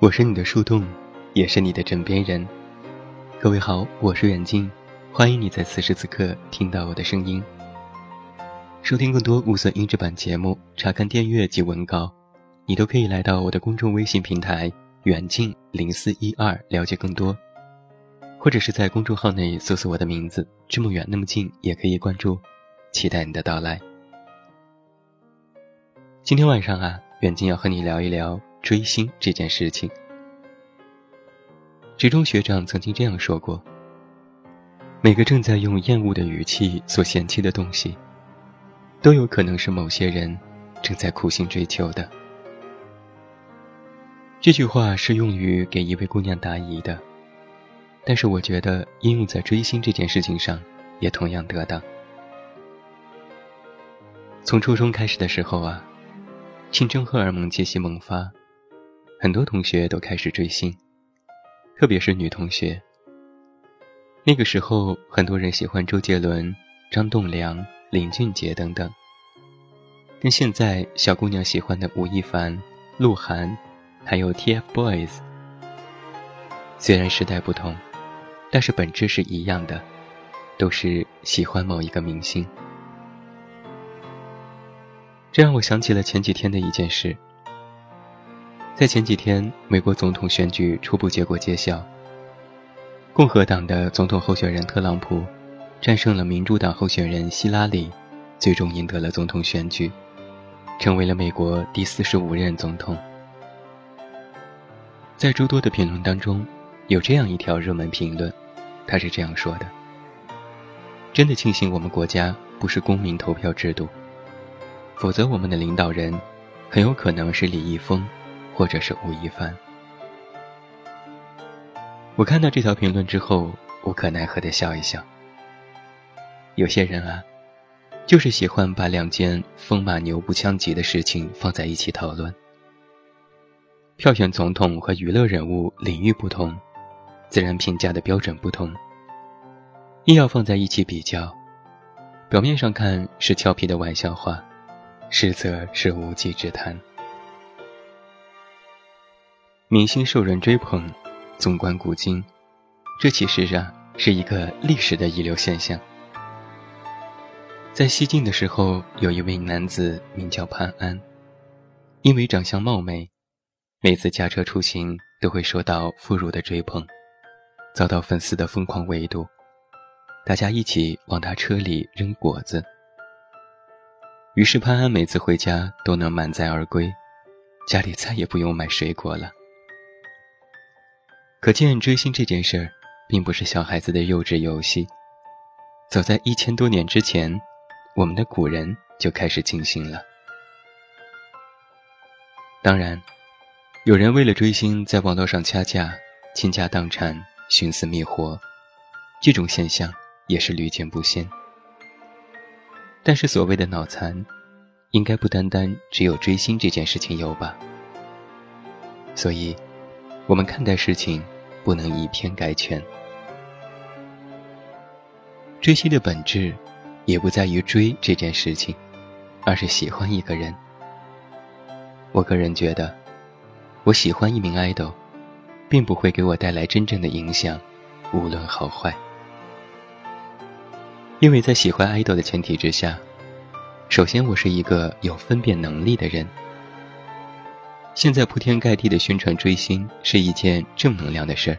我是你的树洞，也是你的枕边人。各位好，我是远近，欢迎你在此时此刻听到我的声音。收听更多无损音质版节目，查看电阅及文稿，你都可以来到我的公众微信平台“远近零四一二”了解更多，或者是在公众号内搜索我的名字“这么远那么近”也可以关注，期待你的到来。今天晚上啊，远近要和你聊一聊。追星这件事情，职中学长曾经这样说过：每个正在用厌恶的语气所嫌弃的东西，都有可能是某些人正在苦心追求的。这句话是用于给一位姑娘答疑的，但是我觉得应用在追星这件事情上也同样得当。从初中开始的时候啊，青春荷尔蒙借息萌发。很多同学都开始追星，特别是女同学。那个时候，很多人喜欢周杰伦、张栋梁、林俊杰等等，跟现在小姑娘喜欢的吴亦凡、鹿晗，还有 TFBOYS。虽然时代不同，但是本质是一样的，都是喜欢某一个明星。这让我想起了前几天的一件事。在前几天，美国总统选举初步结果揭晓。共和党的总统候选人特朗普战胜了民主党候选人希拉里，最终赢得了总统选举，成为了美国第四十五任总统。在诸多的评论当中，有这样一条热门评论，他是这样说的：“真的庆幸我们国家不是公民投票制度，否则我们的领导人很有可能是李易峰。”或者是吴亦凡。我看到这条评论之后，无可奈何的笑一笑。有些人啊，就是喜欢把两件风马牛不相及的事情放在一起讨论。票选总统和娱乐人物领域不同，自然评价的标准不同，硬要放在一起比较，表面上看是俏皮的玩笑话，实则是无稽之谈。明星受人追捧，纵观古今，这其实啊是一个历史的遗留现象。在西晋的时候，有一位男子名叫潘安，因为长相貌美，每次驾车出行都会受到妇孺的追捧，遭到粉丝的疯狂围堵，大家一起往他车里扔果子。于是潘安每次回家都能满载而归，家里再也不用买水果了。可见追星这件事儿，并不是小孩子的幼稚游戏。早在一千多年之前，我们的古人就开始进行了。当然，有人为了追星在网络上掐架、倾家荡产、寻死觅活，这种现象也是屡见不鲜。但是所谓的脑残，应该不单单只有追星这件事情有吧？所以，我们看待事情。不能以偏概全。追星的本质，也不在于追这件事情，而是喜欢一个人。我个人觉得，我喜欢一名 idol，并不会给我带来真正的影响，无论好坏。因为在喜欢 idol 的前提之下，首先我是一个有分辨能力的人。现在铺天盖地的宣传追星是一件正能量的事儿，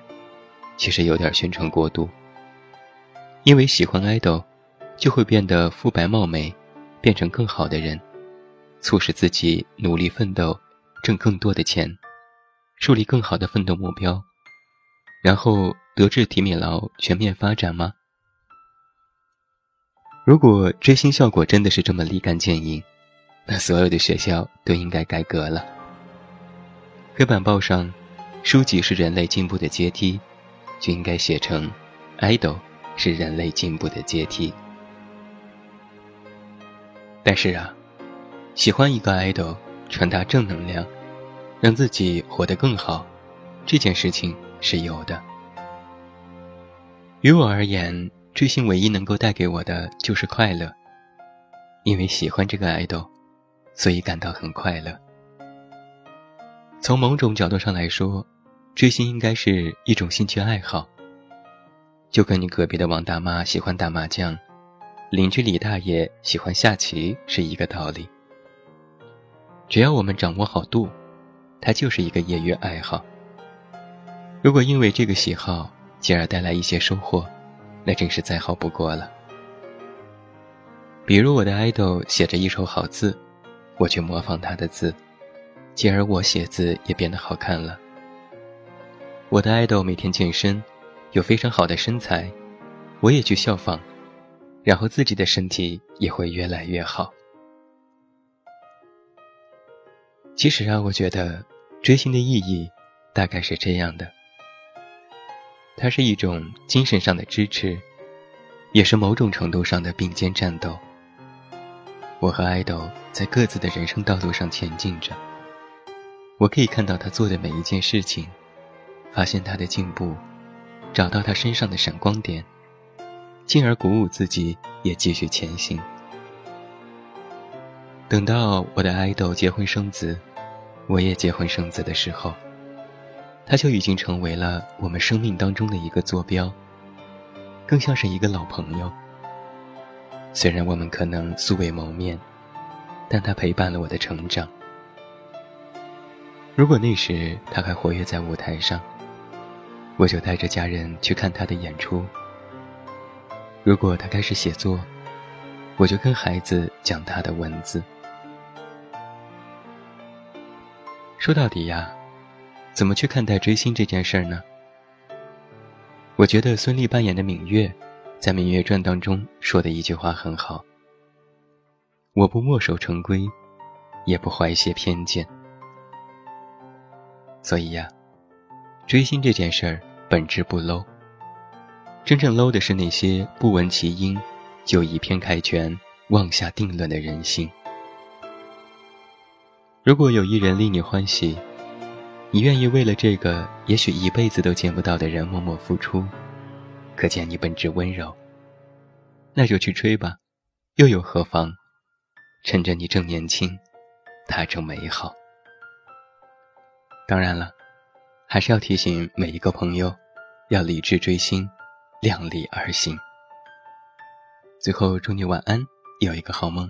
其实有点宣传过度。因为喜欢爱豆，就会变得肤白貌美，变成更好的人，促使自己努力奋斗，挣更多的钱，树立更好的奋斗目标，然后德智体美劳全面发展吗？如果追星效果真的是这么立竿见影，那所有的学校都应该改革了。黑板报上，书籍是人类进步的阶梯，就应该写成，idol 是人类进步的阶梯。但是啊，喜欢一个 idol，传达正能量，让自己活得更好，这件事情是有的。于我而言，追星唯一能够带给我的就是快乐。因为喜欢这个爱豆，所以感到很快乐。从某种角度上来说，追星应该是一种兴趣爱好。就跟你隔壁的王大妈喜欢打麻将，邻居李大爷喜欢下棋是一个道理。只要我们掌握好度，它就是一个业余爱好。如果因为这个喜好，进而带来一些收获，那真是再好不过了。比如我的爱豆写着一手好字，我去模仿他的字，进而我写字也变得好看了。我的爱豆每天健身。有非常好的身材，我也去效仿，然后自己的身体也会越来越好。其实啊，我觉得追星的意义大概是这样的：它是一种精神上的支持，也是某种程度上的并肩战斗。我和爱豆在各自的人生道路上前进着，我可以看到他做的每一件事情，发现他的进步。找到他身上的闪光点，进而鼓舞自己也继续前行。等到我的爱豆结婚生子，我也结婚生子的时候，他就已经成为了我们生命当中的一个坐标，更像是一个老朋友。虽然我们可能素未谋面，但他陪伴了我的成长。如果那时他还活跃在舞台上，我就带着家人去看他的演出。如果他开始写作，我就跟孩子讲他的文字。说到底呀，怎么去看待追星这件事儿呢？我觉得孙俪扮演的芈月，在《芈月传》当中说的一句话很好：“我不墨守成规，也不怀些偏见。”所以呀。追星这件事儿本质不 low，真正 low 的是那些不闻其音就以偏概全、妄下定论的人心。如果有一人令你欢喜，你愿意为了这个也许一辈子都见不到的人默默付出，可见你本质温柔。那就去追吧，又有何妨？趁着你正年轻，它正美好。当然了。还是要提醒每一个朋友，要理智追星，量力而行。最后祝你晚安，有一个好梦。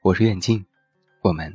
我是远近，我们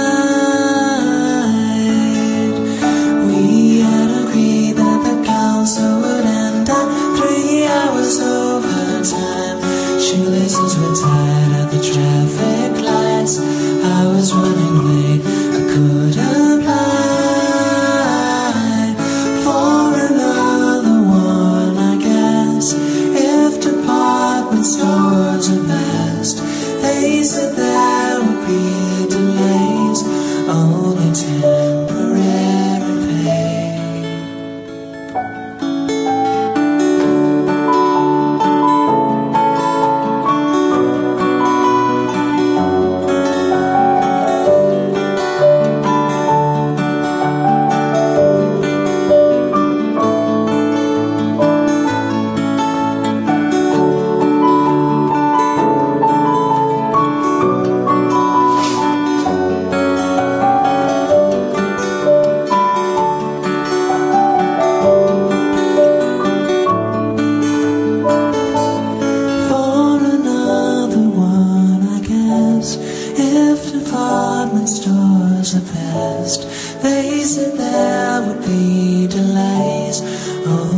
If department stores are best, they said there would be delays. Oh,